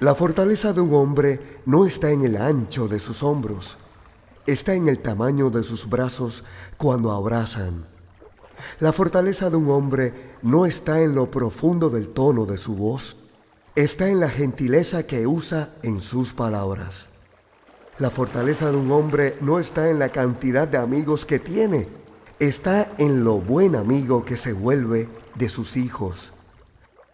La fortaleza de un hombre no está en el ancho de sus hombros, está en el tamaño de sus brazos cuando abrazan. La fortaleza de un hombre no está en lo profundo del tono de su voz, está en la gentileza que usa en sus palabras. La fortaleza de un hombre no está en la cantidad de amigos que tiene, está en lo buen amigo que se vuelve de sus hijos.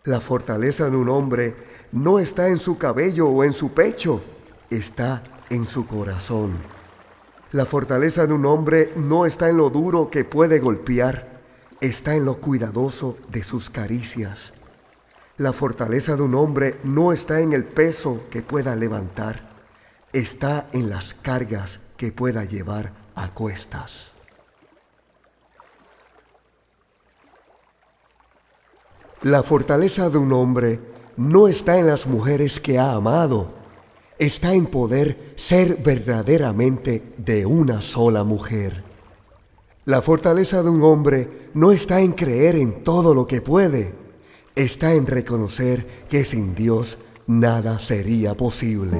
La fortaleza de un hombre no está en su cabello o en su pecho, está en su corazón. La fortaleza de un hombre no está en lo duro que puede golpear, está en lo cuidadoso de sus caricias. La fortaleza de un hombre no está en el peso que pueda levantar, está en las cargas que pueda llevar a cuestas. La fortaleza de un hombre no está en las mujeres que ha amado, está en poder ser verdaderamente de una sola mujer. La fortaleza de un hombre no está en creer en todo lo que puede, está en reconocer que sin Dios nada sería posible.